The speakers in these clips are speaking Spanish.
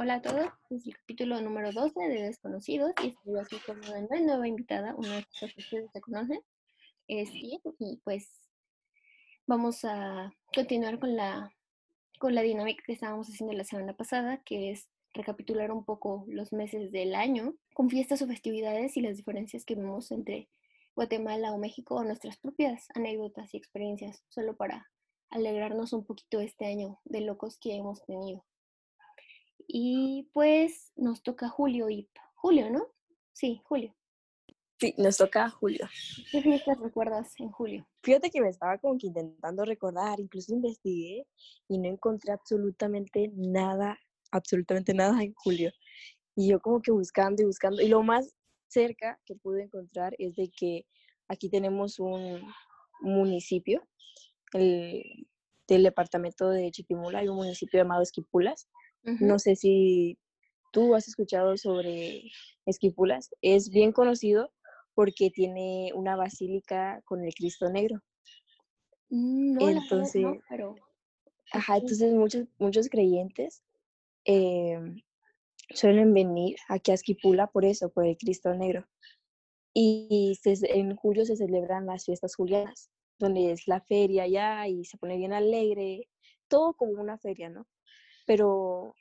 Hola a todos, es el capítulo número 12 de Desconocidos y estoy aquí con una nueva invitada, una de las que se conocen, es y pues vamos a continuar con la, con la dinámica que estábamos haciendo la semana pasada, que es recapitular un poco los meses del año con fiestas o festividades y las diferencias que vemos entre Guatemala o México o nuestras propias anécdotas y experiencias, solo para alegrarnos un poquito este año de locos que hemos tenido. Y pues nos toca Julio y Julio, ¿no? Sí, Julio. Sí, nos toca Julio. ¿Qué fiestas recuerdas en julio? Fíjate que me estaba como que intentando recordar, incluso investigué y no encontré absolutamente nada, absolutamente nada en julio. Y yo como que buscando y buscando. Y lo más cerca que pude encontrar es de que aquí tenemos un municipio, el, del departamento de Chiquimula, hay un municipio llamado Esquipulas, no sé si tú has escuchado sobre Esquipulas. Es bien conocido porque tiene una basílica con el Cristo Negro. Mm, no, entonces, pero... Ajá, entonces muchos, muchos creyentes em, suelen venir aquí a Esquipula por eso, por el Cristo Negro. Y en julio se celebran las fiestas julianas, donde es la feria ya y se pone bien alegre, todo como una feria, ¿no? Pero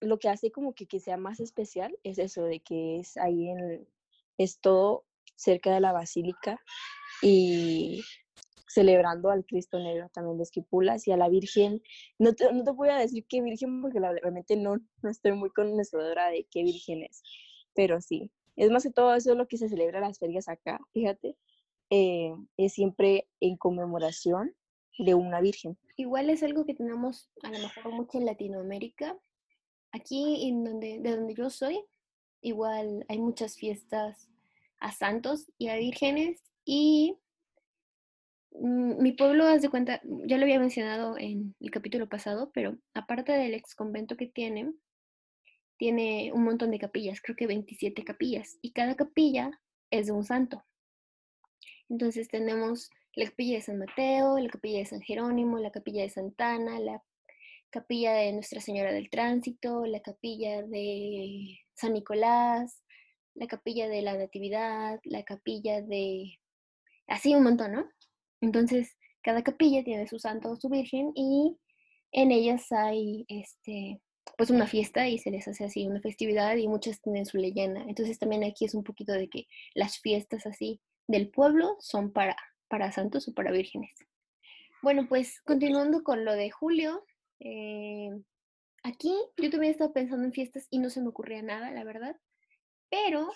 lo que hace como que, que sea más especial es eso, de que es ahí en, es todo cerca de la basílica y celebrando al Cristo Negro también de Esquipulas y a la Virgen. No te, no te voy a decir qué Virgen porque realmente no, no estoy muy conocedora de qué Virgen es, pero sí. Es más que todo eso lo que se celebra las ferias acá, fíjate. Eh, es siempre en conmemoración de una virgen. Igual es algo que tenemos a lo mejor mucho en Latinoamérica. Aquí en donde, de donde yo soy, igual hay muchas fiestas a santos y a vírgenes y mm, mi pueblo, haz de cuenta, ya lo había mencionado en el capítulo pasado, pero aparte del ex convento que tiene, tiene un montón de capillas, creo que 27 capillas, y cada capilla es de un santo. Entonces tenemos la capilla de San Mateo, la capilla de San Jerónimo, la capilla de Santana, la capilla de Nuestra Señora del Tránsito, la capilla de San Nicolás, la capilla de la Natividad, la capilla de... así un montón, ¿no? Entonces, cada capilla tiene su santo o su virgen y en ellas hay este pues una fiesta y se les hace así una festividad y muchas tienen su leyenda. Entonces también aquí es un poquito de que las fiestas así del pueblo son para para santos o para vírgenes. Bueno, pues continuando con lo de julio, eh, aquí yo también estaba pensando en fiestas y no se me ocurría nada, la verdad, pero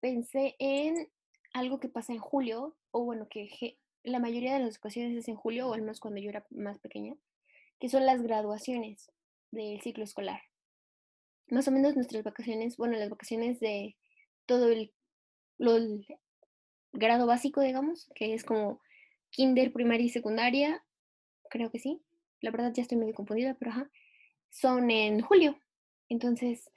pensé en algo que pasa en julio, o bueno, que la mayoría de las ocasiones es en julio, o al menos cuando yo era más pequeña, que son las graduaciones del ciclo escolar. Más o menos nuestras vacaciones, bueno, las vacaciones de todo el, el grado básico, digamos, que es como kinder, primaria y secundaria, creo que sí. La verdad ya estoy medio confundida, pero ajá. Son en julio. Entonces,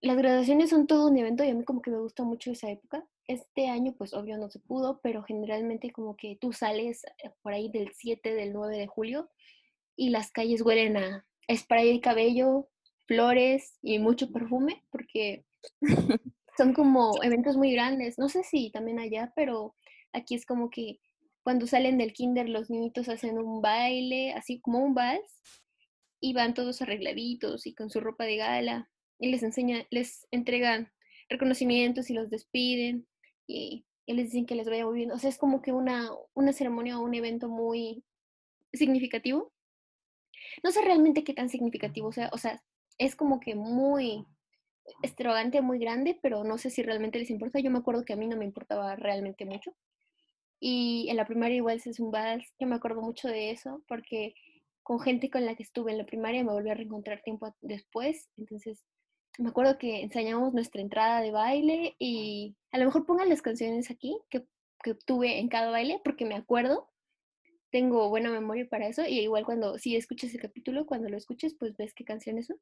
las graduaciones son todo un evento y a mí como que me gusta mucho esa época. Este año, pues obvio no se pudo, pero generalmente como que tú sales eh, por ahí del 7, del 9 de julio y las calles huelen a spray de cabello, flores y mucho perfume, porque son como eventos muy grandes. No sé si también allá, pero aquí es como que cuando salen del kinder los niñitos hacen un baile, así como un vals, y van todos arregladitos y con su ropa de gala, y les enseñan, les entregan reconocimientos y los despiden, y, les dicen que les vaya muy bien. O sea, es como que una, una ceremonia o un evento muy significativo. No sé realmente qué tan significativo sea, o sea, es como que muy extravagante, muy grande, pero no sé si realmente les importa. Yo me acuerdo que a mí no me importaba realmente mucho. Y en la primaria igual se un vals. Yo me acuerdo mucho de eso porque con gente con la que estuve en la primaria me volví a reencontrar tiempo después. Entonces me acuerdo que enseñamos nuestra entrada de baile y a lo mejor pongan las canciones aquí que, que tuve en cada baile porque me acuerdo. Tengo buena memoria para eso y igual cuando si escuchas el capítulo, cuando lo escuches, pues ves qué canciones son.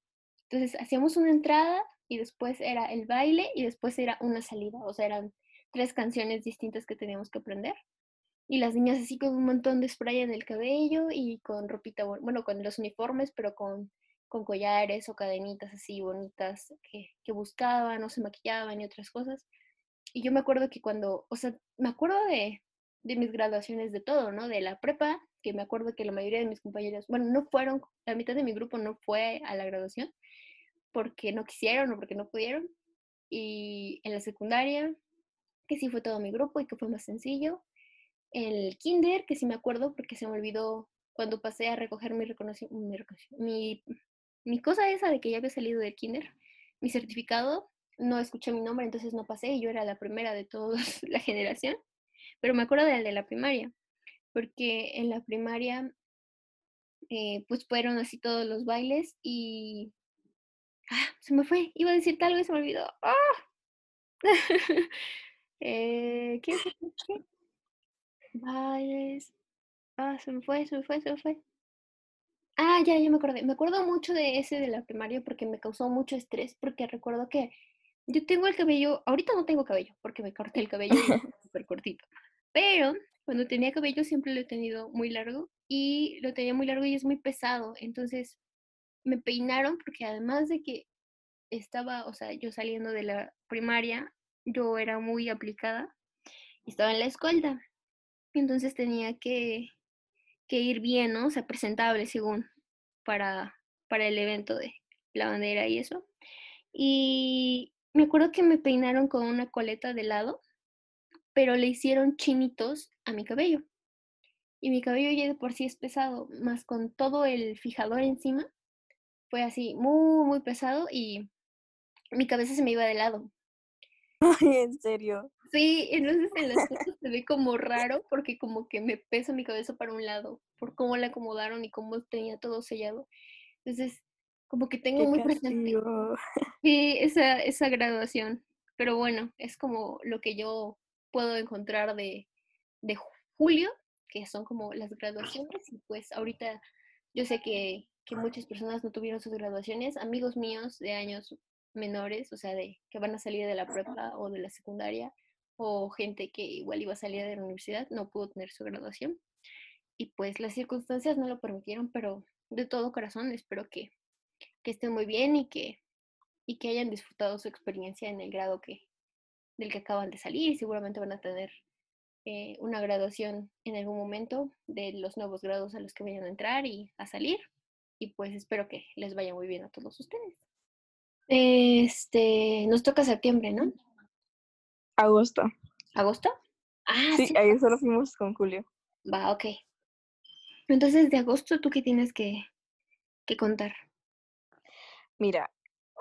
Entonces hacíamos una entrada y después era el baile y después era una salida, o sea, eran tres canciones distintas que teníamos que aprender. Y las niñas así con un montón de spray en el cabello y con ropita, bueno, con los uniformes, pero con, con collares o cadenitas así bonitas que, que buscaban o se maquillaban y otras cosas. Y yo me acuerdo que cuando, o sea, me acuerdo de, de mis graduaciones de todo, ¿no? De la prepa, que me acuerdo que la mayoría de mis compañeros, bueno, no fueron, la mitad de mi grupo no fue a la graduación porque no quisieron o porque no pudieron. Y en la secundaria, que sí fue todo mi grupo y que fue más sencillo. El kinder, que sí me acuerdo porque se me olvidó cuando pasé a recoger mi reconocimiento, mi, mi cosa esa de que ya había salido del kinder, mi certificado, no escuché mi nombre, entonces no pasé y yo era la primera de toda la generación. Pero me acuerdo del de la primaria, porque en la primaria eh, pues fueron así todos los bailes y... Ah, se me fue, iba a decir tal vez se me olvidó. ¡Ah! eh, ¿Qué? ¿Qué? Bailes. Ah, se me fue, se me fue, se me fue. Ah, ya, ya me acordé. Me acuerdo mucho de ese de la primaria porque me causó mucho estrés, porque recuerdo que yo tengo el cabello, ahorita no tengo cabello porque me corté el cabello súper cortito, pero cuando tenía cabello siempre lo he tenido muy largo y lo tenía muy largo y es muy pesado, entonces me peinaron porque además de que estaba, o sea, yo saliendo de la primaria, yo era muy aplicada estaba en la escuela, entonces tenía que, que ir bien, ¿no? O sea, presentable según para, para el evento de la bandera y eso. Y me acuerdo que me peinaron con una coleta de lado, pero le hicieron chinitos a mi cabello. Y mi cabello ya de por sí es pesado, más con todo el fijador encima, fue así muy, muy pesado y mi cabeza se me iba de lado. Ay, en serio. Sí, entonces en las fotos se ve como raro porque como que me pesa mi cabeza para un lado por cómo la acomodaron y cómo tenía todo sellado. Entonces, como que tengo muy presente sí, esa, esa graduación. Pero bueno, es como lo que yo puedo encontrar de, de julio, que son como las graduaciones. Y pues ahorita yo sé que, que muchas personas no tuvieron sus graduaciones. Amigos míos de años menores, o sea, de que van a salir de la prepa o de la secundaria, o gente que igual iba a salir de la universidad, no pudo tener su graduación. Y pues las circunstancias no lo permitieron, pero de todo corazón espero que, que estén muy bien y que, y que hayan disfrutado su experiencia en el grado que, del que acaban de salir. Seguramente van a tener eh, una graduación en algún momento de los nuevos grados a los que vayan a entrar y a salir. Y pues espero que les vaya muy bien a todos ustedes. Este, nos toca septiembre, ¿no? Agosto. ¿Agosto? Ah, sí, ahí solo fuimos con Julio. Va, ok. Entonces, de agosto, ¿tú qué tienes que, que contar? Mira,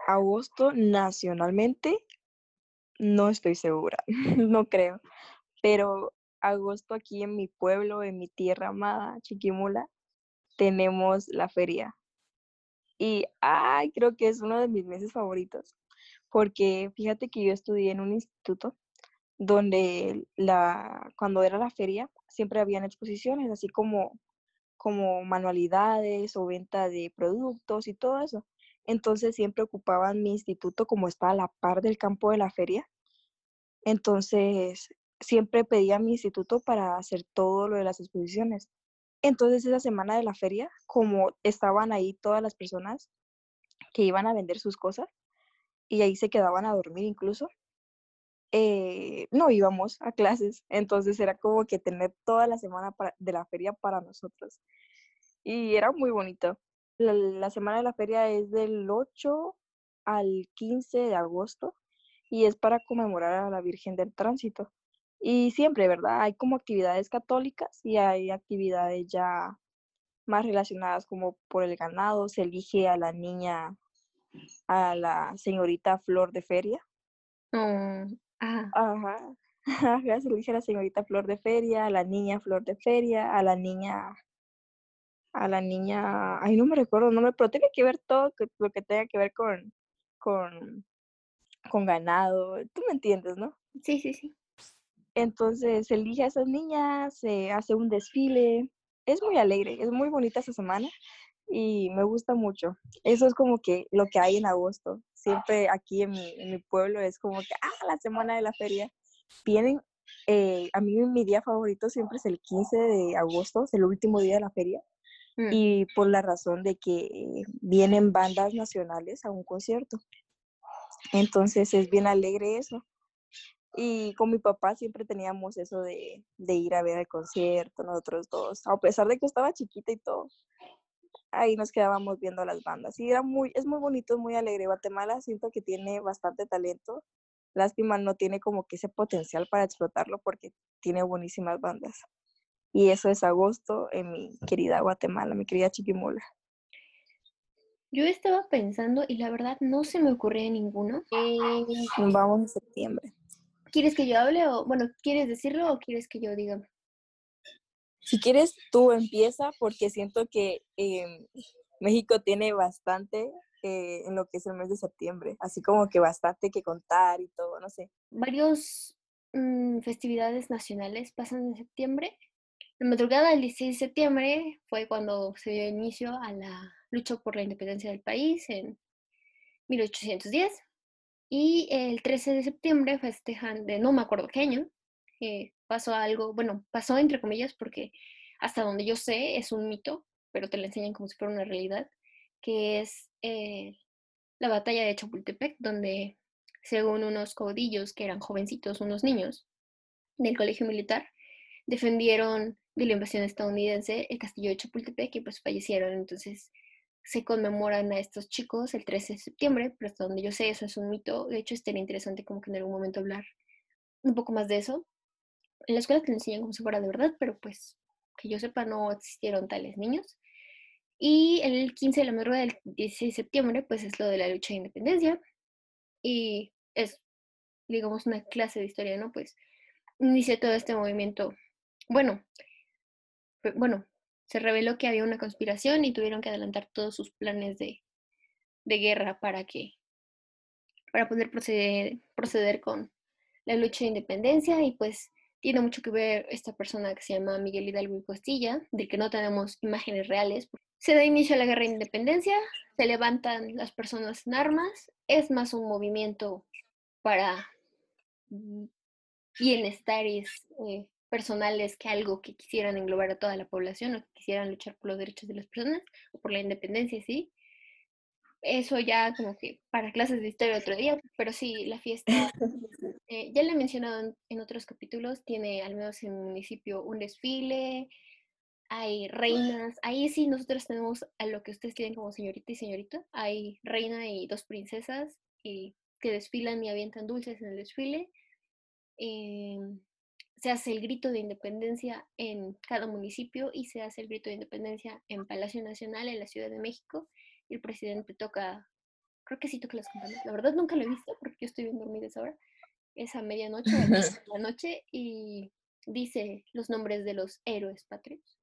agosto nacionalmente, no estoy segura, no creo, pero agosto aquí en mi pueblo, en mi tierra amada, Chiquimula, tenemos la feria. Y, ay, creo que es uno de mis meses favoritos, porque fíjate que yo estudié en un instituto donde la, cuando era la feria siempre habían exposiciones, así como, como manualidades o venta de productos y todo eso. Entonces siempre ocupaban mi instituto como estaba a la par del campo de la feria. Entonces siempre pedía a mi instituto para hacer todo lo de las exposiciones. Entonces esa semana de la feria, como estaban ahí todas las personas que iban a vender sus cosas y ahí se quedaban a dormir incluso, eh, no íbamos a clases, entonces era como que tener toda la semana de la feria para nosotros. Y era muy bonito. La, semana de la feria es del 8 al 15 de agosto y es para conmemorar a la Virgen del Tránsito. Y siempre, ¿verdad? Hay como actividades católicas y hay actividades ya más relacionadas como por el ganado. Se elige a la niña, a la señorita Flor de Feria. Mm. Ajá. Ajá. Se le dije a la señorita Flor de Feria, a la niña Flor de Feria, a la niña, a la niña, ay, no me recuerdo el nombre, pero tiene que ver todo lo que tenga que ver con, con, con ganado. Tú me entiendes, ¿no? Sí, sí, sí. Entonces se elige a esas niñas, se hace un desfile. Es muy alegre, es muy bonita esa semana y me gusta mucho. Eso es como que lo que hay en agosto. Siempre aquí en mi, pueblo es como que, ah, la semana de la feria. Vienen, eh, a mí mi día favorito siempre es el 15 de agosto, es el último día de la feria, mm. y por la razón de que vienen bandas nacionales a un concierto. Entonces es bien alegre eso. Y con mi papá siempre teníamos eso de, de ir a ver el concierto, nosotros dos, a pesar de que estaba chiquita y todo ahí nos quedábamos viendo las bandas. Y era muy, es muy bonito, muy alegre. Guatemala siento que tiene bastante talento. Lástima no tiene como que ese potencial para explotarlo porque tiene buenísimas bandas. Y eso es agosto en mi querida Guatemala, mi querida Chiquimola. Yo estaba pensando y la verdad no se me ocurría ninguno. Vamos en septiembre. ¿Quieres que yo hable o, bueno, quieres decirlo o quieres que yo diga? Si quieres, tú empieza porque siento que em, México tiene bastante eh, en lo que es el mes de septiembre, así como que bastante que contar y todo, no sé. Varios mm, festividades nacionales pasan en septiembre. La madrugada del 16 de septiembre fue cuando se dio inicio a la lucha por la independencia del país en 1810. Y el 13 de septiembre festejan de no me acuerdo qué año, eh, pasó algo, bueno, pasó entre comillas porque hasta donde yo sé es un mito, pero te lo enseñan como si fuera una realidad, que es eh, la batalla de Chapultepec, donde según unos caudillos que eran jovencitos, unos niños del colegio militar, defendieron de la invasión estadounidense el castillo de Chapultepec y pues fallecieron. Entonces se conmemoran a estos chicos el 13 de septiembre, pero hasta donde yo sé eso es un mito. De hecho, estaría interesante como que en algún momento hablar un poco más de eso en la escuela te enseñan como si fuera de verdad, pero pues que yo sepa no existieron tales niños. Y el 15 de la madrugada del 16 de septiembre, pues es lo de la lucha de independencia. Y es, digamos, una clase de historia, ¿no? Pues inicia todo este movimiento. Bueno, bueno, se reveló que había una conspiración y tuvieron que adelantar todos sus planes de, de guerra para que, para poder proceder, proceder con la lucha de independencia y pues tiene mucho que ver esta persona que se llama Miguel Hidalgo y Costilla, del que no tenemos imágenes reales. Se da inicio a la guerra de independencia, se levantan las personas en armas, es más un movimiento para bienestares eh, personales que algo que quisieran englobar a toda la población o que quisieran luchar por los derechos de las personas o por la independencia, sí. Eso ya como que para clases de historia otro día, pero sí, la fiesta Eh, ya le he mencionado en, otros capítulos, tiene al menos en el municipio un desfile, hay reinas, ahí sí nosotros tenemos a lo que ustedes tienen como señorita y señorita, hay reina y dos princesas y, que desfilan y avientan dulces en el desfile. Em, se hace el grito de independencia en cada municipio y se hace el grito de independencia en Palacio Nacional en la Ciudad de México y el presidente toca, creo que sí toca las campanas, la verdad nunca lo he visto porque yo estoy bien dormida esa hora, es a medianoche, la noche, y dice los nombres de los héroes patrios.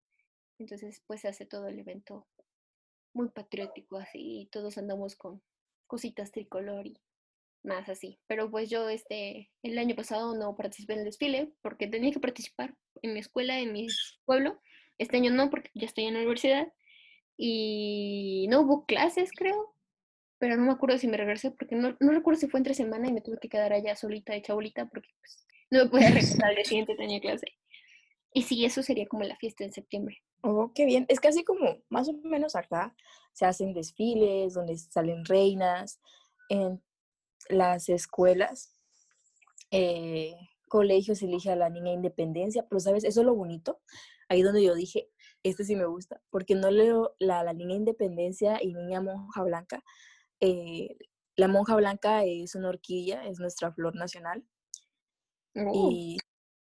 Entonces, pues se hace todo el evento muy patriótico así, y todos andamos con cositas tricolor y más así. Pero pues yo este, el año pasado no participé en el desfile porque tenía que participar en mi escuela, en mi pueblo. Este año no, porque ya estoy en la universidad. Y no hubo clases, creo pero no me acuerdo si me regresé porque no, no recuerdo si fue entre semana y me tuve que quedar allá solita de chabolita porque pues, no me podía regresar al siguiente, tenía clase. Y sí, eso sería como la fiesta en septiembre. Oh, qué bien. Es casi como, más o menos acá, se hacen desfiles donde salen reinas en las escuelas. Eh, colegios elige a la niña independencia, pero sabes, eso es lo bonito. Ahí donde yo dije, este sí me gusta, porque no leo la, la niña independencia y niña monja blanca, eh, la monja blanca es una orquídea, es nuestra flor nacional. Oh. Y,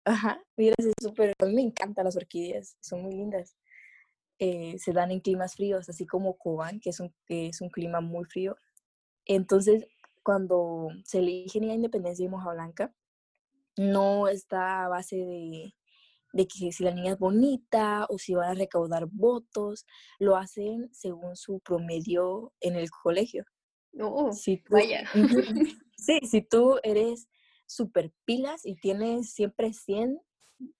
ajá, mira, es súper, a mí me encantan las orquídeas, son muy lindas. Eh, se dan en climas fríos, así como Cobán, que es un, que es un clima muy frío. Entonces, cuando se elige la independencia y monja blanca, no está a base de, de que si la niña es bonita o si van a recaudar votos, lo hacen según su promedio en el colegio. Oh, sí, vaya. sí, si tú eres super pilas y tienes siempre 100,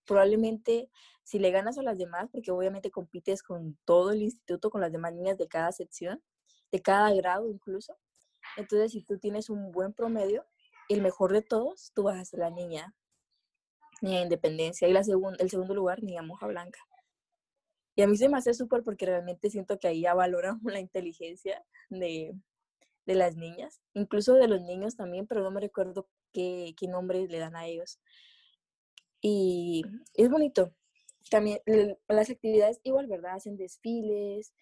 probablemente si le ganas a las demás, porque obviamente compites con todo el instituto, con las demás niñas de cada sección, de cada grado incluso. Entonces, si tú tienes un buen promedio, el mejor de todos, tú vas a ser la niña, niña independencia. Y la el segundo lugar, niña moja blanca. Y a mí se me hace súper porque realmente siento que ahí ya valoran la inteligencia de, de las niñas, incluso de los niños también, pero no me recuerdo qué, qué nombre le dan a ellos. Y es bonito. También las actividades igual, ¿verdad? Hacen desfiles,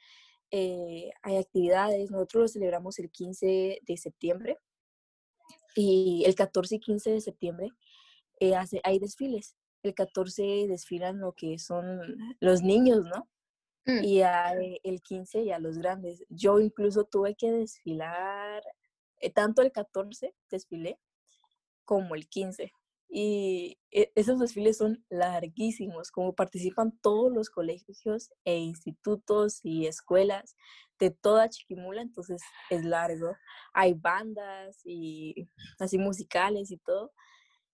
eh, hay actividades. Nosotros lo celebramos el 15 de septiembre y el 14 y 15 de septiembre eh, hace, hay desfiles. El 14 desfilan lo que son los niños, ¿no? Mm. Y el 15 ya los grandes. Yo incluso tuve que desfilar, eh, tanto el 14 desfilé como el 15. Y esos desfiles son larguísimos, como participan todos los colegios e institutos y escuelas de toda Chiquimula, entonces es largo. Hay bandas y así musicales y todo.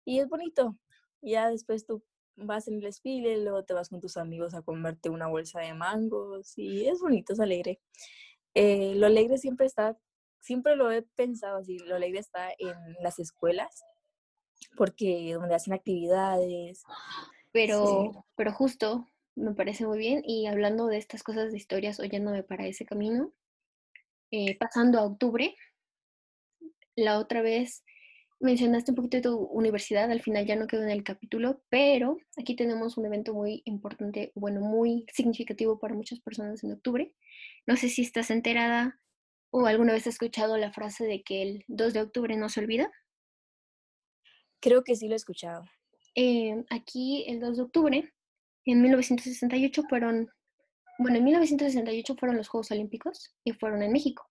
Y es bonito. Ya después tú vas en el desfile, luego te vas con tus amigos a comerte una bolsa de mangos y es bonito, es alegre. Eh, lo alegre siempre está, siempre lo he pensado así, lo alegre está en las escuelas, porque donde hacen actividades. Pero, pero justo, me parece muy bien. Y hablando de estas cosas de historias, oyéndome para ese camino, eh, pasando a octubre, la otra vez mencionaste un poquito de tu universidad, al final ya no quedó en el capítulo, pero aquí tenemos un evento muy importante, bueno, muy significativo para muchas personas en octubre. No sé si estás enterada o alguna vez has escuchado la frase de que el 2 de octubre no se olvida. Creo que sí lo he escuchado. Eh, aquí el 2 de octubre, en 1968 fueron, bueno, en 1968 fueron los Juegos Olímpicos y fueron en México.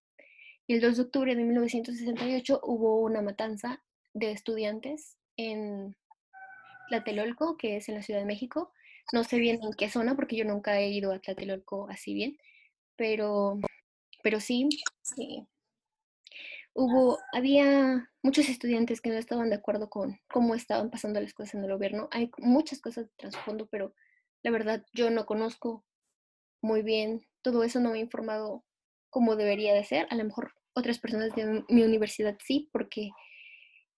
Y el 2 de octubre de 1968 hubo una matanza de estudiantes en Tlatelolco, que es en la Ciudad de México. No sé bien en qué zona, porque yo nunca he ido a Tlatelolco así bien, pero, pero sí, sí, hubo, había muchos estudiantes que no estaban de acuerdo con cómo estaban pasando las cosas en el gobierno. Hay muchas cosas de trasfondo, pero la verdad yo no conozco muy bien todo eso, no me he informado como debería de ser. A lo mejor otras personas de mi universidad sí, porque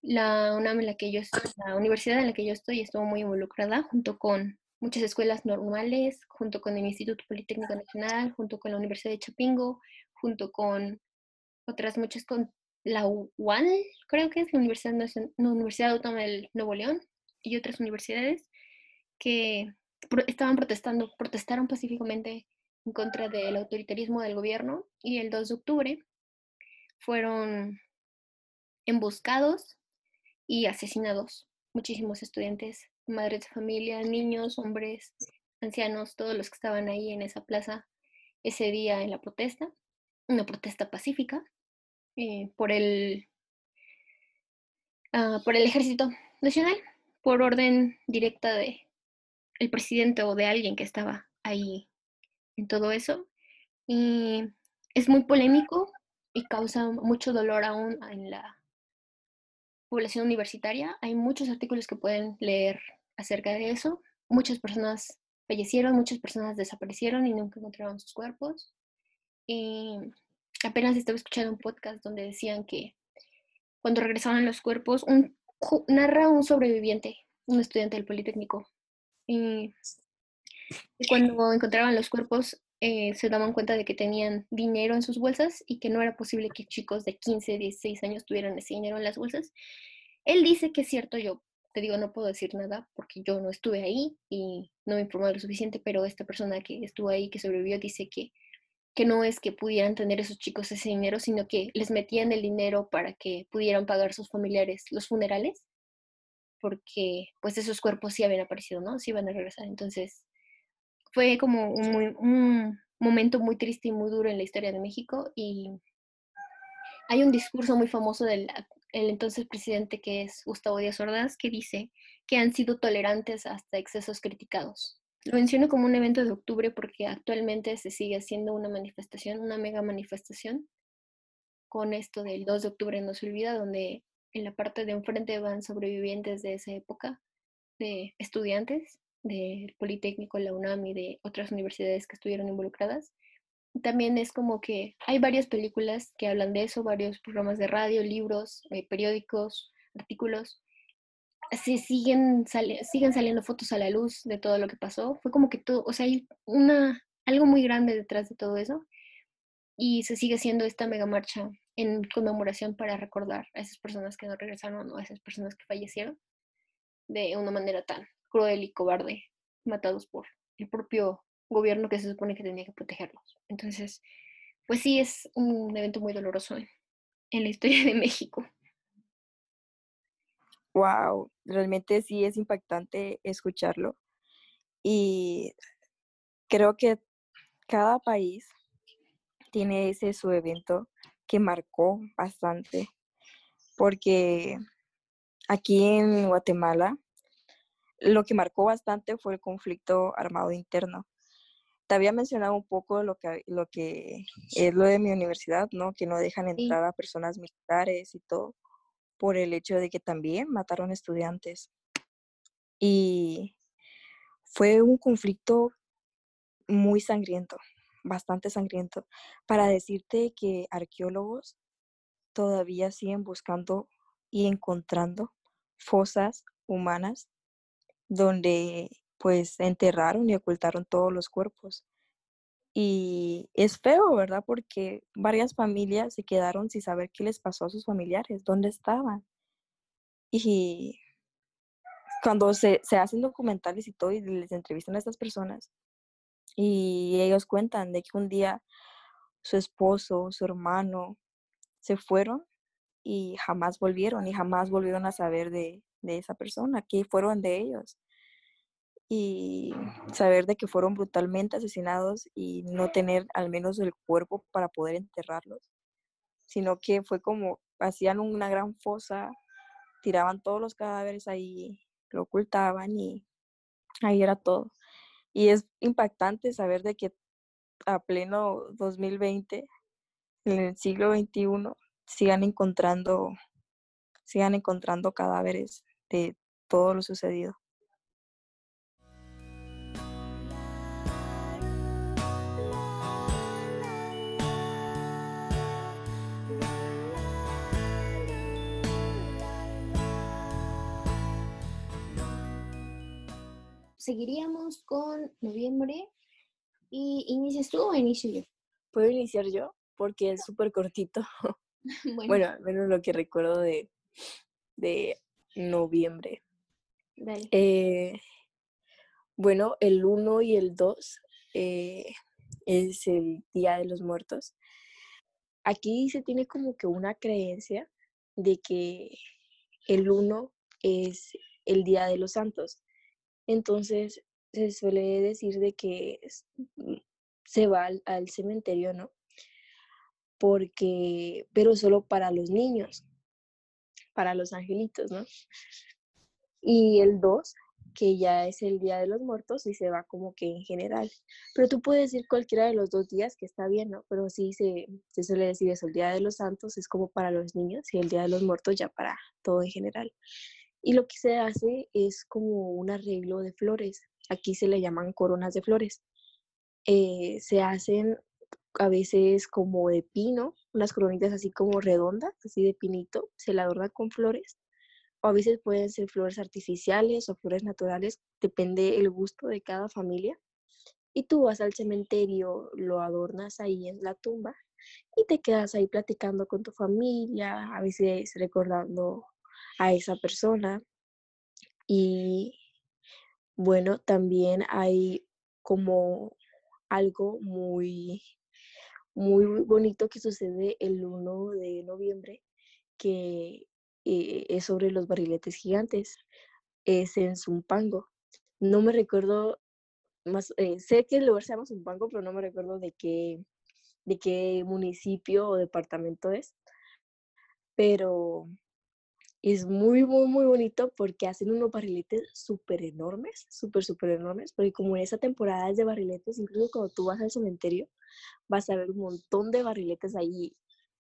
la UNAM en la que yo estoy, la universidad en la que yo estoy estuvo muy involucrada junto con muchas escuelas normales, junto con el Instituto Politécnico Nacional, junto con la Universidad de Chapingo, junto con otras muchas, la UAN, creo que es la Universidad, la Universidad Autónoma del Nuevo León y otras universidades que estaban protestando, protestaron pacíficamente en contra del autoritarismo del gobierno y el 2 de octubre fueron emboscados y asesinados muchísimos estudiantes, madres de familia, niños, hombres, ancianos, todos los que estaban ahí en esa plaza ese día en la protesta, una protesta pacífica eh, por el ah, por el ejército nacional, por orden directa de el presidente o de alguien que estaba ahí en todo eso. Y es muy polémico y causa mucho dolor aún en la población universitaria. Hay muchos artículos que pueden leer acerca de eso. Muchas personas fallecieron, muchas personas desaparecieron y nunca encontraron sus cuerpos. Y apenas estaba escuchando un podcast donde decían que cuando regresaban los cuerpos, un, narra un sobreviviente, un estudiante del Politécnico. Y, cuando encontraban los cuerpos, eh, se daban cuenta de que tenían dinero en sus bolsas y que no era posible que chicos de 15, 16 años tuvieran ese dinero en las bolsas. Él dice que es cierto, yo te digo, no puedo decir nada porque yo no estuve ahí y no me informó lo suficiente, pero esta persona que estuvo ahí, que sobrevivió, dice que, que no es que pudieran tener esos chicos ese dinero, sino que les metían el dinero para que pudieran pagar sus familiares los funerales, porque pues esos cuerpos sí habían aparecido, ¿no? Sí iban a regresar. Entonces, fue como un, momento muy triste y muy duro en la historia de México y hay un discurso muy famoso del entonces presidente que es Gustavo Díaz Ordaz que dice que han sido tolerantes hasta excesos criticados. Lo menciono como un evento de octubre porque actualmente se sigue haciendo una manifestación, una mega manifestación con esto del 2 de octubre no se olvida, donde en la parte de enfrente van sobrevivientes de esa época, de estudiantes, del Politécnico, la UNAM y de otras universidades que estuvieron involucradas. También es como que hay varias películas que hablan de eso, varios programas de radio, libros, eh, periódicos, artículos. Se siguen, siguen saliendo fotos a la luz de todo lo que pasó. Fue como que todo, o sea, hay una algo muy grande detrás de todo eso. Y se sigue haciendo esta mega marcha en conmemoración para recordar a esas personas que no regresaron o a esas personas que fallecieron de una manera tan cruel y cobarde, matados por el propio gobierno que se supone que tenía que protegerlos. Entonces, pues sí, es un evento muy doloroso en, en la historia de México. Wow, realmente sí es impactante escucharlo. Y creo que cada país tiene ese su evento que marcó bastante, porque aquí en Guatemala lo que marcó bastante fue el conflicto armado interno. Te había mencionado un poco lo que, lo que es lo de mi universidad, ¿no? Que no dejan entrar a personas militares y todo por el hecho de que también mataron estudiantes. Y fue un conflicto muy sangriento, bastante sangriento, para decirte que arqueólogos todavía siguen buscando y encontrando fosas humanas donde pues enterraron y ocultaron todos los cuerpos. Y es feo, ¿verdad? Porque varias familias se quedaron sin saber qué les pasó a sus familiares, dónde estaban. Y cuando se, se hacen documentales y todo y les entrevistan a estas personas, y ellos cuentan de que un día su esposo, su hermano, se fueron y jamás volvieron y jamás volvieron a saber de, de esa persona, que fueron de ellos y saber de que fueron brutalmente asesinados y no tener al menos el cuerpo para poder enterrarlos, sino que fue como hacían una gran fosa, tiraban todos los cadáveres ahí, lo ocultaban y ahí era todo. Y es impactante saber de que a pleno 2020, en el siglo XXI, sigan encontrando, sigan encontrando cadáveres de todo lo sucedido. Seguiríamos con noviembre. ¿Y inicias tú o inicio yo? Puedo iniciar yo porque es súper cortito. bueno. al menos lo que recuerdo de, de noviembre. Eh, bueno, el 1 y el 2 eh, es el Día de los Muertos. Aquí se tiene como que una creencia de que el 1 es el Día de los Santos entonces se suele decir de que mm, se va al, cementerio, ¿no? Porque, pero solo para los niños, para los angelitos, ¿no? Y el 2, que ya es el Día de los Muertos y se va como que en general. Pero tú puedes decir cualquiera de los dos días que está bien, ¿no? Pero sí se, se suele decir eso, el Día de los Santos es como para los niños y el Día de los Muertos ya para todo en general. Y lo que se hace es como un arreglo de flores. Aquí se le llaman coronas de flores. Eh, se hacen a veces como de pino, unas coronitas así como redondas, así de pinito, se la adorna con flores. O a veces pueden ser flores artificiales o flores naturales, depende el gusto de cada familia. Y tú vas al cementerio, lo adornas ahí en la tumba y te quedas ahí platicando con tu familia, a veces recordando a esa persona. Y bueno, también hay como algo muy, muy bonito que sucede el 1 de noviembre, que eh, es sobre los barriletes gigantes. Es en Zumpango. No me recuerdo más, eh, sé que el lugar se llama Zumpango, pero no me recuerdo de qué, de qué municipio o departamento es. Pero es muy, muy, muy bonito porque hacen unos barriletes súper enormes, súper, súper enormes, porque como en esa temporada es de barriletes, incluso cuando tú vas al cementerio, vas a ver un montón de barriletes ahí,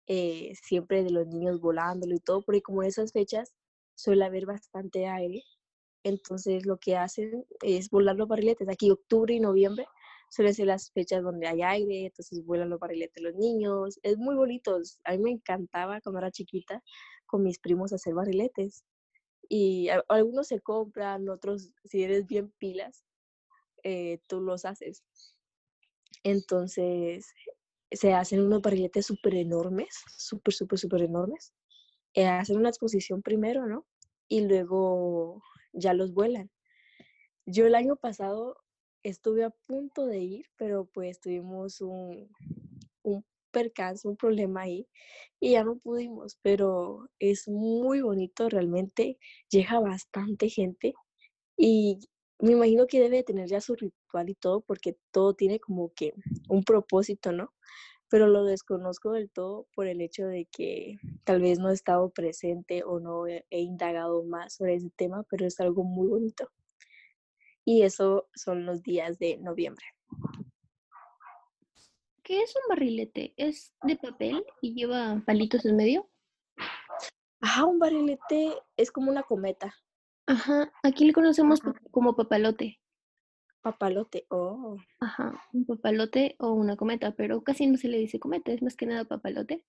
eh, siempre de los niños volándolo y todo, porque como en esas fechas suele haber bastante aire, entonces lo que hacen es volar los barriletes. Aquí octubre y noviembre suelen ser las fechas donde hay aire, entonces vuelan los barriletes los niños. Es muy bonito. A mí me encantaba cuando era chiquita con mis primos a hacer barriletes. Y algunos se compran, otros, si eres bien pilas, eh, tú los haces. Entonces se hacen unos barriletes súper enormes, súper, súper, súper enormes. Eh, hacen una exposición primero, ¿no? Y luego ya los vuelan. Yo el año pasado estuve a punto de ir, pero pues tuvimos un, un percance, un problema ahí y ya no pudimos, pero es muy bonito realmente, llega bastante gente y me imagino que debe tener ya su ritual y todo porque todo tiene como que un propósito, ¿no? Pero lo desconozco del todo por el hecho de que tal vez no he estado presente o no he, indagado más sobre ese tema, pero es algo muy bonito. Y eso son los días de noviembre. ¿Qué es un barrilete? ¿Es de papel y lleva palitos en medio? Ajá, un barrilete es como una cometa. Ajá, aquí le conocemos Ajá. como papalote. Papalote. Oh, Ajá, un papalote o una cometa, pero casi no se le dice cometa, es más que nada papalote.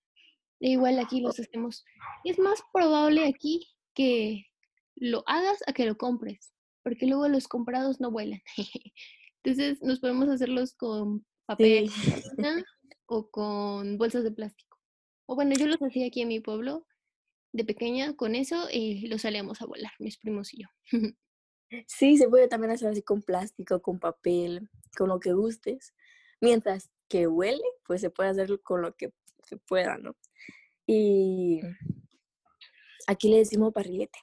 E igual aquí los hacemos. Es más probable aquí que lo hagas a que lo compres, porque luego los comprados no vuelan. Entonces nos podemos hacerlos con papel sí. o con bolsas de plástico. O bueno, yo los hacía aquí en mi pueblo de pequeña con eso y los salíamos a volar, mis primos y yo. Sí, se puede también hacer así con plástico, con papel, con lo que gustes. Mientras que huele, pues se puede hacer con lo que se pueda, ¿no? Y aquí le decimos barrilete.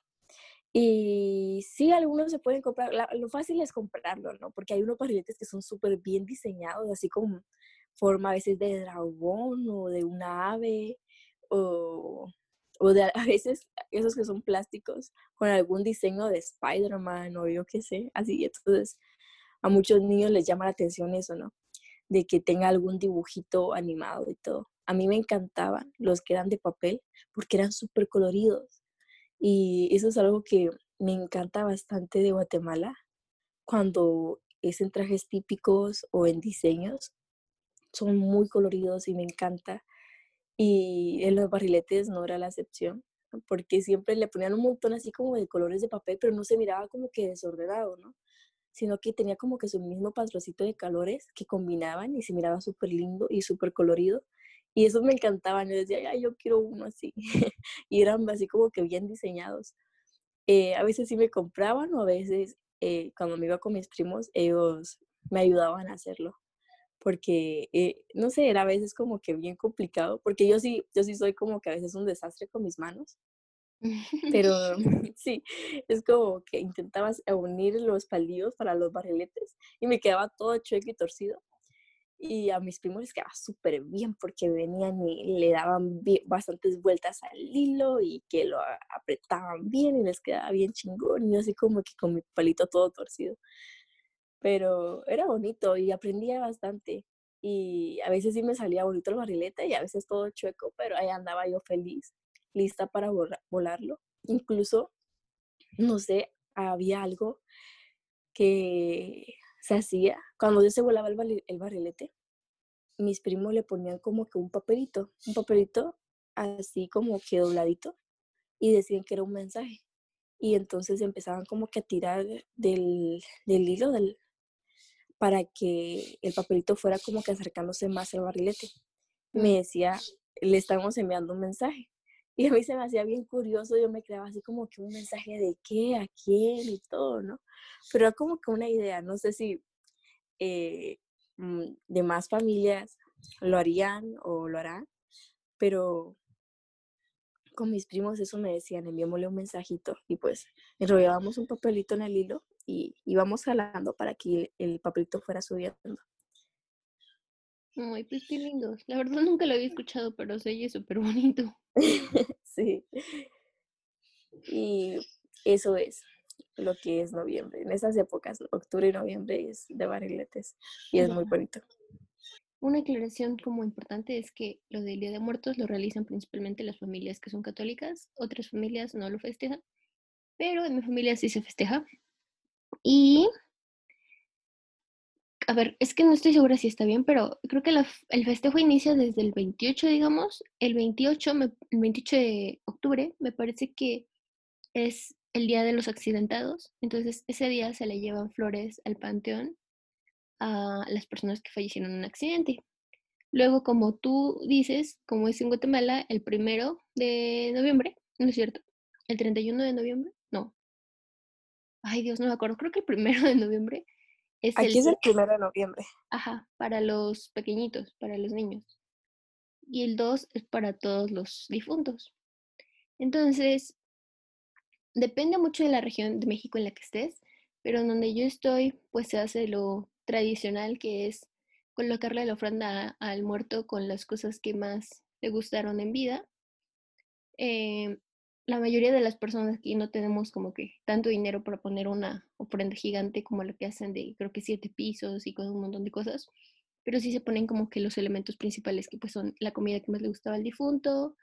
Y sí, algunos se pueden comprar. lo fácil es comprarlo, ¿no? Porque hay unos barriletes que son súper bien diseñados, así como forma a veces de dragón o de una ave o, o de a veces esos que son plásticos con algún diseño de Spider-Man o yo qué sé, así. Entonces, a muchos niños les llama la atención eso, ¿no? De que tenga algún dibujito animado y todo. A mí me encantaban los que eran de papel porque eran súper coloridos. Y eso es algo que me encanta bastante de Guatemala, cuando es en trajes típicos o en diseños, son muy coloridos y me encanta. Y en los barriletes no era la excepción, porque siempre le ponían un montón así como de colores de papel, pero no se miraba como que desordenado, ¿no? Sino que tenía como que su mismo patrocito de colores que combinaban y se miraba súper lindo y súper colorido. Y eso me encantaba, yo decía, ay, yo quiero uno así. y eran así como que bien diseñados. Eh, a veces sí me compraban o a veces eh, cuando me iba con mis primos, ellos me ayudaban a hacerlo porque, eh, no sé, era a veces como que bien complicado, porque yo sí, yo sí soy como que a veces un desastre con mis manos, pero sí, es como que intentabas unir los palillos para los barriletes y me quedaba todo chueco y torcido. Y a mis primos les quedaba súper bien porque venían y le daban bastantes vueltas al hilo y que lo apretaban bien y les quedaba bien chingón. Y así como que con mi palito todo torcido pero era bonito y aprendía bastante. Y a veces sí me salía bonito el barrilete y a veces todo chueco, pero ahí andaba yo feliz, lista para vola- volarlo. Incluso, no sé, había algo que se hacía cuando yo se volaba el, barri- el barrilete. Mis primos le ponían como que un papelito, un papelito así como que dobladito y decían que era un mensaje. Y entonces empezaban como que a tirar del, del hilo del, para que el papelito fuera como que acercándose más al barrilete. Y me Mm. decía, le estamos enviando un mensaje. Y a mí se me hacía bien curioso, yo me creaba así como que un mensaje de qué, a quién y todo, ¿no? Pero como que una idea, no sé si eh, mm, demás familias lo harían o lo harán, pero con mis primos eso me decían, enviémosle un mensajito y pues enrollábamos un papelito en el hilo y íbamos jalando para que el papelito fuera subiendo. Ay, pues qué lindos. La verdad nunca lo había escuchado, pero se oye súper bonito. sí. Y eso es lo que es noviembre. En esas épocas, octubre y noviembre es de barriletes y es muy bonito. Una aclaración como importante es que lo del Día de Muertos lo realizan principalmente las familias que son católicas, otras familias no lo festejan, pero en mi familia sí se festeja. Y, a ver, es que no estoy segura si está bien, pero creo que la el festejo inicia desde el 28, digamos. El 28, me- el 28 de octubre me parece que es el Día de los Accidentados. Entonces, ese día se le llevan flores al panteón a las personas que fallecieron en un accidente. Luego, como tú dices, como es en Guatemala, el primero de noviembre, ¿no es cierto? ¿El 31 de noviembre? No. Ay, Dios, no me acuerdo. Creo que el primero de noviembre es Aquí es el primero de noviembre. Ajá, para los pequeñitos, para los niños. Y el 2 es para todos los difuntos. Entonces, depende mucho de la región de México en la que estés, pero en donde yo estoy, pues se hace lo tradicional que es colocarle la ofrenda al muerto con las cosas que más le gustaron en vida. Eh, la mayoría de las personas aquí no tenemos como que tanto dinero para poner una ofrenda gigante como la que hacen de creo que siete pisos y con un montón de cosas, pero sí se ponen como que los elementos principales que pues son la comida que más le gustaba al difunto,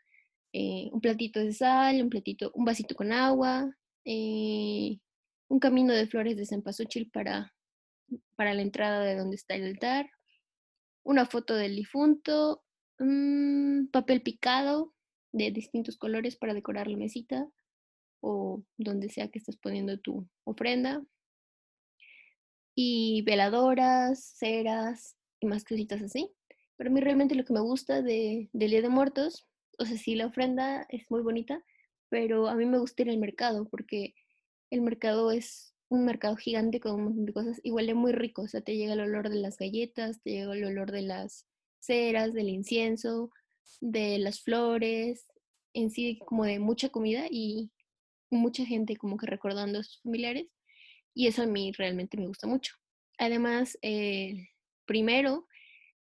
eh, un platito de sal, un platito, un vasito con agua, eh, un camino de flores de cempasúchil para, para la entrada de donde está el altar, una foto del difunto, un papel picado de distintos colores para decorar la mesita o donde sea que estés poniendo tu ofrenda. Y veladoras, ceras y más cositas así. Pero a mí realmente lo que me gusta de, del Día de Muertos, o sea, sí la ofrenda es muy bonita, pero a mí me gusta ir al mercado porque el mercado es un mercado gigante con un montón de cosas y huele muy rico. O sea, te llega el olor de las galletas, te llega el olor de las ceras, del incienso, de las flores, en sí como de mucha comida y mucha gente como que recordando a sus familiares. Y eso a mí realmente me gusta mucho. Además, eh, primero,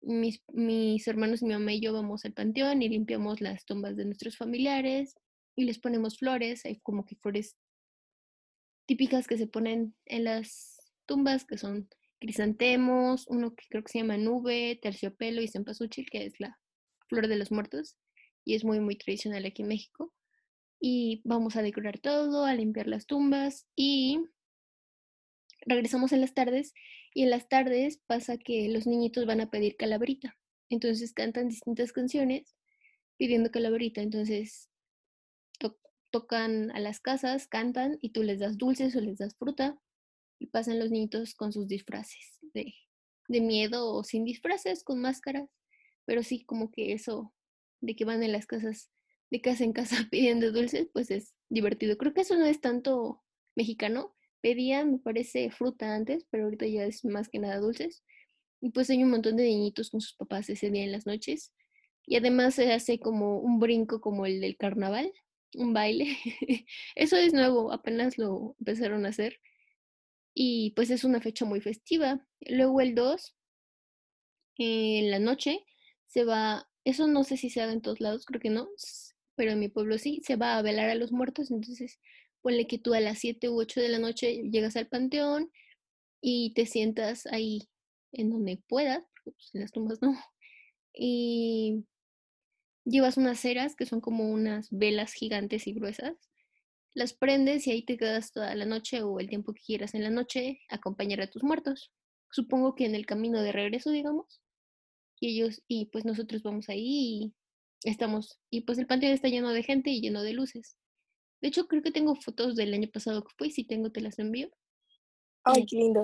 mis, mis hermanos, mi mamá y yo vamos al panteón y limpiamos las tumbas de nuestros familiares y les ponemos flores, hay como que flores típicas que se ponen en las tumbas, que son crisantemos, uno que creo que se llama nube, terciopelo y cempasúchil, que es la flor de los muertos, y es muy, muy tradicional aquí en México. Y vamos a decorar todo, a limpiar las tumbas y regresamos en las tardes y en las tardes pasa que los niñitos van a pedir calabrita. Entonces cantan distintas canciones pidiendo calabrita. Entonces tocan a las casas, cantan y tú les das dulces o les das fruta y pasan los niñitos con sus disfraces de, de miedo o sin disfraces, con máscaras, pero sí como que eso de que van en las casas, de casa en casa pidiendo dulces, pues es divertido. Creo que eso no es tanto mexicano. Pedían, me parece, fruta antes, pero ahorita ya es más que nada dulces. Y pues hay un montón de niñitos con sus papás ese día en las noches. Y además se hace como un brinco como el del carnaval, un baile. Eso es nuevo, apenas lo empezaron a hacer. Y pues es una fecha muy festiva. Luego el 2, en la noche, se va, eso no sé si se haga en todos lados, creo que no, pero en mi pueblo sí, se va a velar a los muertos. Entonces, ponle que tú a las 7 u 8 de la noche llegas al panteón y te sientas ahí en donde puedas, pues, en las tumbas no. Y Llevas unas ceras que son como unas velas gigantes y gruesas. Las prendes y ahí te quedas toda la noche o el tiempo que quieras en la noche acompañar a tus muertos. Supongo que en el camino de regreso, digamos. Y ellos, y pues nosotros vamos ahí y estamos, y pues el panteón está lleno de gente y lleno de luces. De hecho, creo que tengo fotos del año pasado que fue, si tengo te las envío. Ay, qué lindo.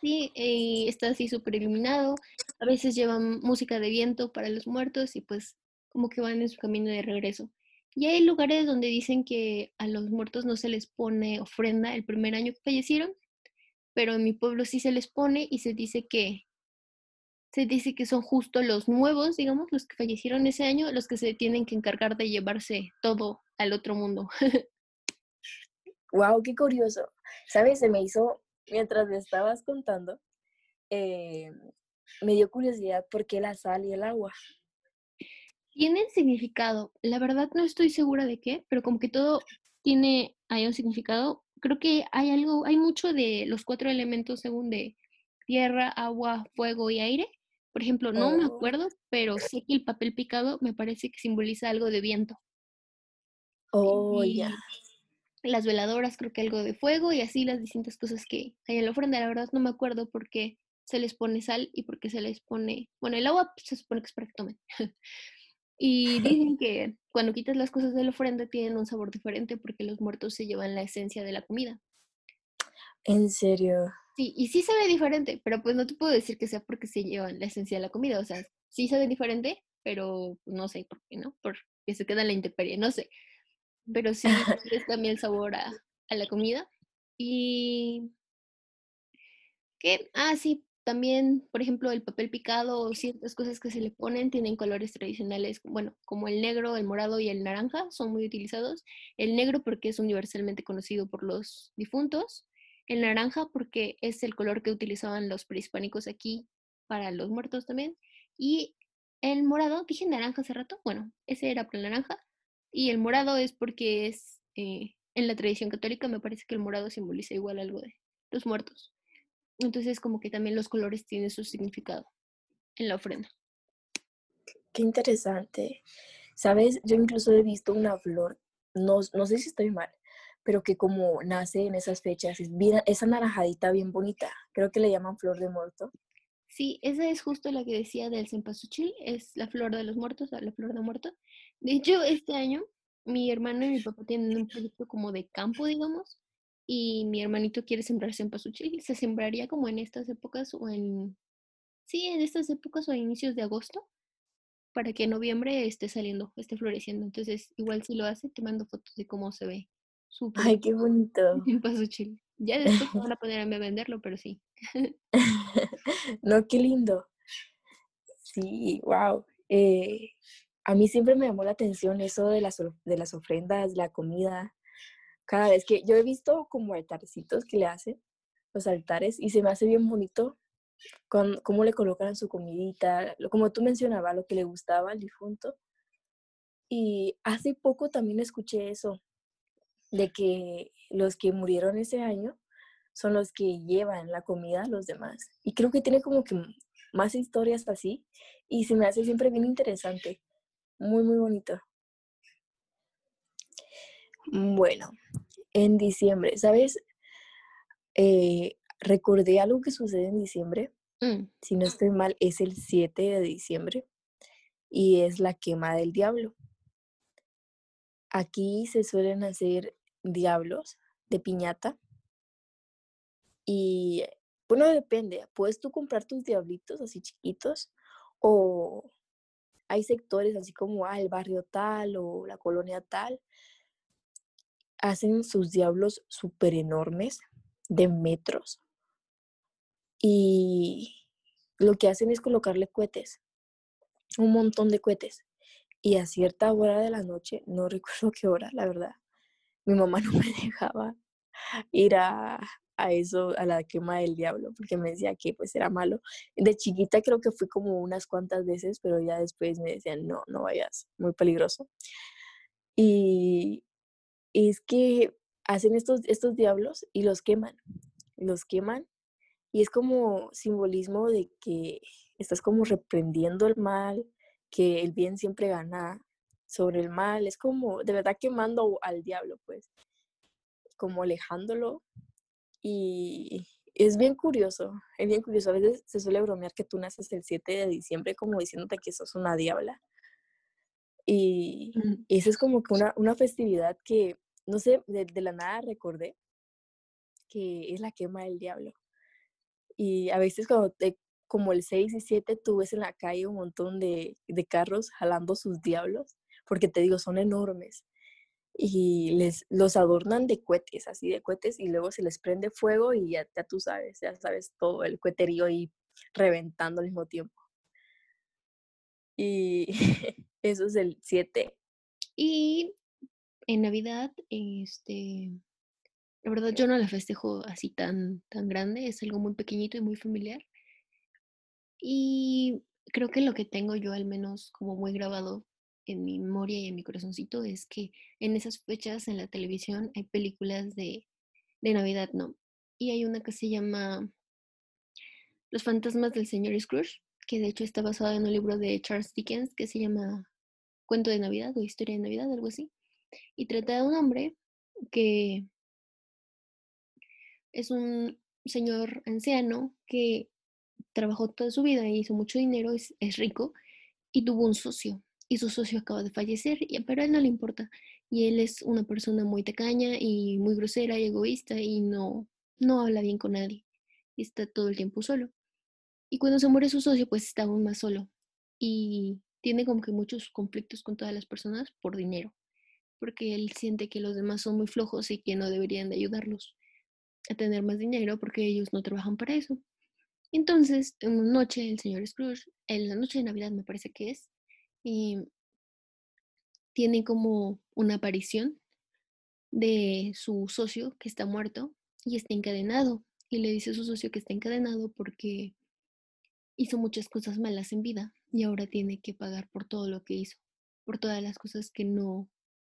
Sí, y está así súper iluminado. A veces llevan música de viento para los muertos y pues como que van en su camino de regreso. Y hay lugares donde dicen que a los muertos no se les pone ofrenda el primer año que fallecieron, pero en mi pueblo sí se les pone y se dice que se dice que son justo los nuevos, digamos, los que fallecieron ese año, los que se tienen que encargar de llevarse todo al otro mundo. wow, qué curioso. ¿Sabes? Se me hizo, mientras me estabas contando, eh, me dio curiosidad por qué la sal y el agua tienen significado. La verdad no estoy segura de qué, pero como que todo tiene hay un significado. Creo que hay algo, hay mucho de los cuatro elementos según de tierra, agua, fuego y aire. Por ejemplo, no me oh. acuerdo, pero sé que el papel picado me parece que simboliza algo de viento. Oh, ya. Las veladoras creo que algo de fuego y así las distintas cosas que hay en la ofrenda. La verdad no me acuerdo por qué se les pone sal y por qué se les pone, bueno, el agua se supone que es para que tomen. Y dicen que cuando quitas las cosas de la ofrenda tienen un sabor diferente porque los muertos se llevan la esencia de la comida. ¿En serio? Sí, y sí sabe diferente, pero pues no te puedo decir que sea porque se llevan la esencia de la comida, o sea, sí sabe diferente, pero no sé por qué, ¿no? Porque se queda en la intemperie, no sé. Pero sí les cambia el sabor a, a la comida. Y que, ah, sí, también, por ejemplo, el papel picado o ciertas cosas que se le ponen tienen colores tradicionales, bueno, como el negro, el morado y el naranja son muy utilizados. El negro porque es universalmente conocido por los difuntos. El naranja porque es el color que utilizaban los prehispánicos aquí para los muertos también. Y el morado, dije naranja hace rato, bueno, ese era para el naranja. Y el morado es porque es, eh, en la tradición católica me parece que el morado simboliza igual algo de los muertos. Entonces como que también los colores tienen su significado en la ofrenda. Qué interesante. Sabes, yo incluso he visto una flor, no, no sé si estoy mal, pero que como nace en esas fechas, es bien, esa naranjadita bien bonita, creo que le llaman flor de muerto. Sí, esa es justo la que decía del cempasúchil, es la flor de los muertos, la flor de muerto. De hecho, este año mi hermano y mi papá tienen un proyecto como de campo, digamos, y mi hermanito quiere sembrar cempasúchil, se sembraría como en estas épocas o en, sí, en estas épocas o a inicios de agosto, para que en noviembre esté saliendo, esté floreciendo. Entonces, igual si lo hace, te mando fotos de cómo se ve. Ay, qué bonito. Cempasúchil. Ya después van a poner a venderlo, pero sí. no, qué lindo. Sí, wow. Eh, a mí siempre me llamó la atención eso de las, de las ofrendas, la comida cada vez que yo he visto como altarcitos que le hacen, los altares, y se me hace bien bonito con, cómo le colocan su comidita, como tú mencionabas, lo que le gustaba al difunto. Y hace poco también escuché eso, de que los que murieron ese año son los que llevan la comida a los demás. Y creo que tiene como que más historias así y se me hace siempre bien interesante. Muy, muy bonito. Bueno, en diciembre, ¿sabes? Eh, recordé algo que sucede en diciembre, mm. si no estoy mal, es el 7 de diciembre y es la quema del diablo. Aquí se suelen hacer diablos de piñata y bueno, depende, puedes tú comprar tus diablitos así chiquitos o hay sectores así como ah, el barrio tal o la colonia tal hacen sus diablos súper enormes, de metros. Y lo que hacen es colocarle cohetes, un montón de cohetes. Y a cierta hora de la noche, no recuerdo qué hora, la verdad, mi mamá no me dejaba ir a, a eso, a la quema del diablo, porque me decía que pues era malo. De chiquita creo que fui como unas cuantas veces, pero ya después me decían, no, no vayas, muy peligroso. Y, es que hacen estos, estos diablos y los queman, los queman y es como simbolismo de que estás como reprendiendo el mal, que el bien siempre gana sobre el mal, es como de verdad quemando al diablo, pues, como alejándolo y es bien curioso, es bien curioso, a veces se suele bromear que tú naces el 7 de diciembre como diciéndote que sos una diabla y, Mm. esa es como que una, una festividad que, no sé, de, de la nada recordé que es la quema del diablo. Y a veces cuando te, como el 6 y 7 tú ves en la calle un montón de, de carros jalando sus diablos, porque te digo, son enormes. Y les, los adornan de cohetes, así de cohetes, y luego se les prende fuego y ya, tú sabes, ya sabes todo el coheterío ahí reventando al mismo tiempo. Y eso es el 7. Y en Navidad, este, la verdad yo no la festejo así tan, tan grande, es algo muy pequeñito y muy familiar. Y creo que lo que tengo yo al menos como muy grabado en mi memoria y en mi corazoncito es que en esas fechas en la televisión hay películas de, de Navidad, ¿no? Y hay una que se llama Los fantasmas del señor Scrooge, que de hecho está basada en un libro de Charles Dickens que se llama Cuento de Navidad o Historia de Navidad, algo así. Y trata de un hombre que es un señor anciano que trabajó toda su vida y hizo mucho dinero, es, es rico, y tuvo un socio. Y su socio acaba de fallecer, pero a él no le importa. Y él es una persona muy tacaña y muy grosera y egoísta y no, no habla bien con nadie, está todo el tiempo solo. Y cuando se muere su socio, pues está aún más solo. Y tiene como que muchos conflictos con todas las personas por dinero, porque él siente que los demás son muy flojos y que no deberían de ayudarlos a tener más dinero porque ellos no trabajan para eso. Entonces, en una noche, el señor Scrooge, en la noche de Navidad me parece que es, y tiene como una aparición de su socio que está muerto y está encadenado. Y le dice a su socio que está encadenado porque hizo muchas cosas malas en vida y ahora tiene que pagar por todo lo que hizo, por todas las cosas que no,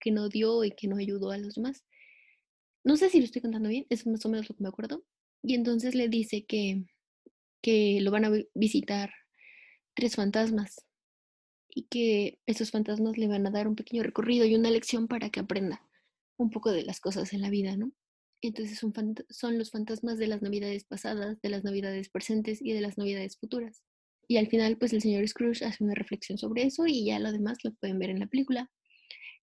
que no dio y que no ayudó a los demás. No sé si lo estoy contando bien, es más o menos lo que me acuerdo. Y entonces le dice que, que lo van a visitar tres fantasmas y que esos fantasmas le van a dar un pequeño recorrido y una lección para que aprenda un poco de las cosas en la vida, ¿no? Entonces son, son los fantasmas de las navidades pasadas, de las navidades presentes y de las navidades futuras. Y al final, pues el señor Scrooge hace una reflexión sobre eso y ya lo demás lo pueden ver en la película.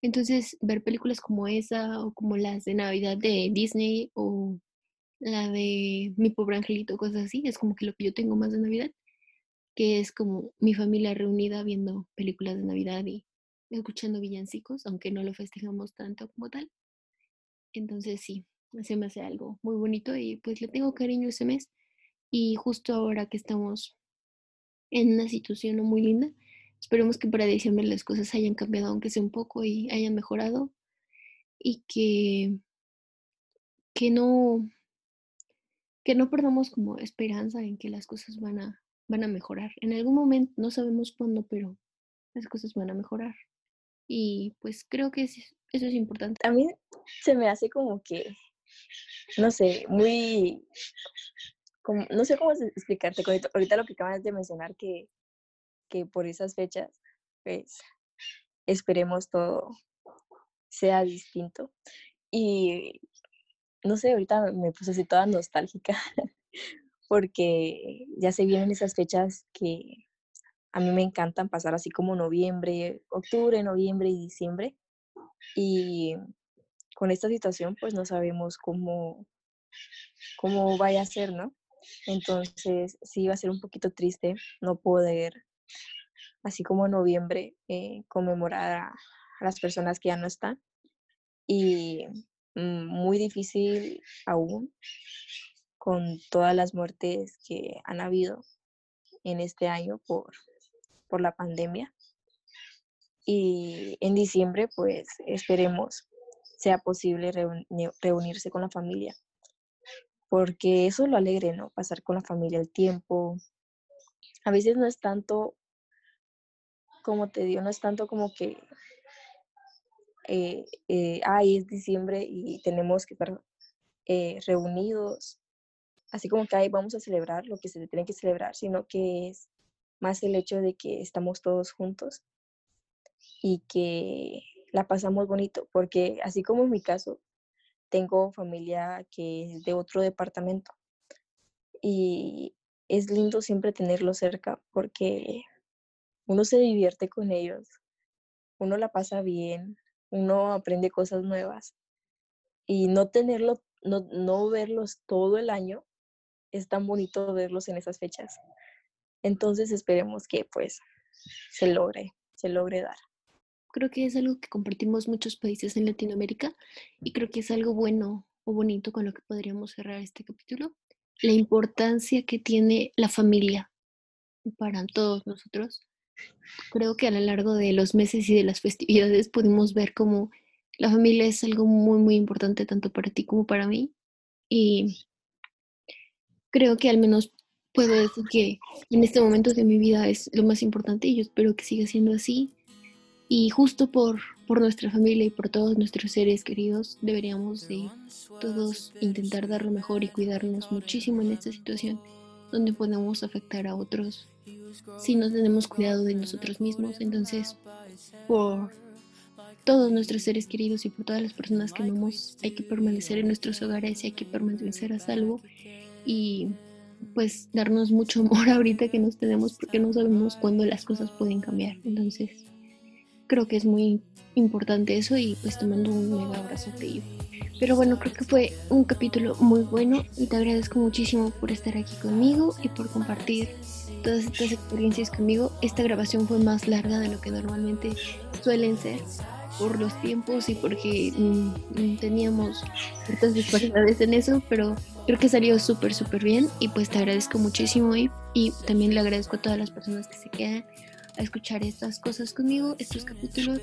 Entonces, ver películas como esa o como las de Navidad de Disney o la de Mi pobre angelito, cosas así, es como que lo que yo tengo más de Navidad, que es como mi familia reunida viendo películas de Navidad y escuchando villancicos, aunque no lo festejamos tanto como tal. Entonces sí, se me hace algo muy bonito y pues le tengo cariño ese mes. Y justo ahora que estamos en una situación muy linda, esperemos que para diciembre las cosas hayan cambiado, aunque sea un poco, y hayan mejorado. Y que, que no que no perdamos como esperanza en que las cosas van a, van a mejorar. En algún momento, no sabemos cuándo, pero las cosas van a mejorar. Y pues creo que eso es importante. A mí se me hace como que, no sé, muy, no sé cómo explicarte, ahorita, lo que acabas de mencionar, que, que por esas fechas, pues esperemos todo sea distinto. Y no sé, ahorita me puse así toda nostálgica porque ya se vienen esas fechas que a mí me encantan pasar así como noviembre, octubre, noviembre y diciembre. Y con esta situación pues no sabemos cómo, cómo vaya a ser, ¿no? Entonces sí va a ser un poquito triste no poder, así como en noviembre, eh, conmemorar a, las personas que ya no están. Y mm, muy difícil aún con todas las muertes que han habido en este año por, por la pandemia. Y en diciembre, pues esperemos sea posible reunirse con la familia, porque eso lo alegre, ¿no? Pasar con la familia el tiempo. A veces no es tanto, como te digo, no es tanto como que, eh, eh, ay, es diciembre y tenemos que estar eh, reunidos, así como que ahí vamos a celebrar lo que se tiene que celebrar, sino que es más el hecho de que estamos todos juntos y que la pasamos bonito, porque así como en mi caso, tengo familia que es de otro departamento y es lindo siempre tenerlos cerca porque uno se divierte con ellos, uno la pasa bien, uno aprende cosas nuevas y no tenerlo, no, no verlos todo el año, es tan bonito verlos en esas fechas. Entonces esperemos que pues se logre, se logre dar. Creo que es algo que compartimos muchos países en Latinoamérica y creo que es algo bueno o bonito con lo que podríamos cerrar este capítulo. La importancia que tiene la familia para todos nosotros. Creo que a lo largo de los meses y de las festividades pudimos ver cómo la familia es algo muy, muy importante tanto para ti como para mí. Y creo que al menos puedo decir que en este momento de mi vida es lo más importante y yo espero que siga siendo así. Y justo por, por nuestra familia y por todos nuestros seres queridos, deberíamos de todos intentar dar lo mejor y cuidarnos muchísimo en esta situación donde podemos afectar a otros si no tenemos cuidado de nosotros mismos. Entonces, por todos nuestros seres queridos y por todas las personas que amamos, hay que permanecer en nuestros hogares y hay que permanecer a salvo y pues darnos mucho amor ahorita que nos tenemos porque no sabemos cuándo las cosas pueden cambiar. Entonces, creo que es muy importante eso y pues te mando un mega abrazo de ello. Pero bueno, creo que fue un capítulo muy bueno y te agradezco muchísimo por estar aquí conmigo y por compartir todas estas experiencias conmigo. Esta grabación fue más larga de lo que normalmente suelen ser por los tiempos y porque mm, teníamos ciertas disparidades en eso, pero creo que salió súper, súper bien y pues te agradezco muchísimo y, también le agradezco a todas las personas que se quedan a escuchar estas cosas conmigo, estos capítulos,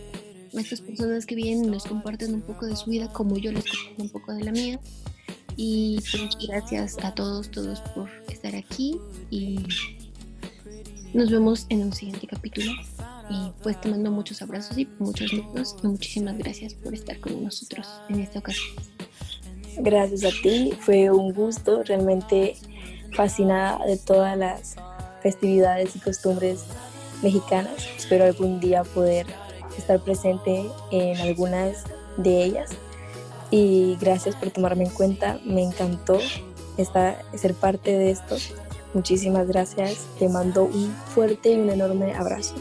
a estas personas que vienen y nos comparten un poco de su vida como yo les comparto un poco de la mía. Y pues gracias a todos, todos por estar aquí y nos vemos en un siguiente capítulo. Y pues te mando muchos abrazos y muchos besos y muchísimas gracias por estar con nosotros en esta ocasión. Gracias a ti, fue un gusto, realmente fascinada de todas las festividades y costumbres mexicanas. Espero algún día poder estar presente en algunas de ellas. Y gracias por tomarme en cuenta, me encantó estar, ser parte de esto. Muchísimas gracias, te mando un fuerte y un enorme abrazo.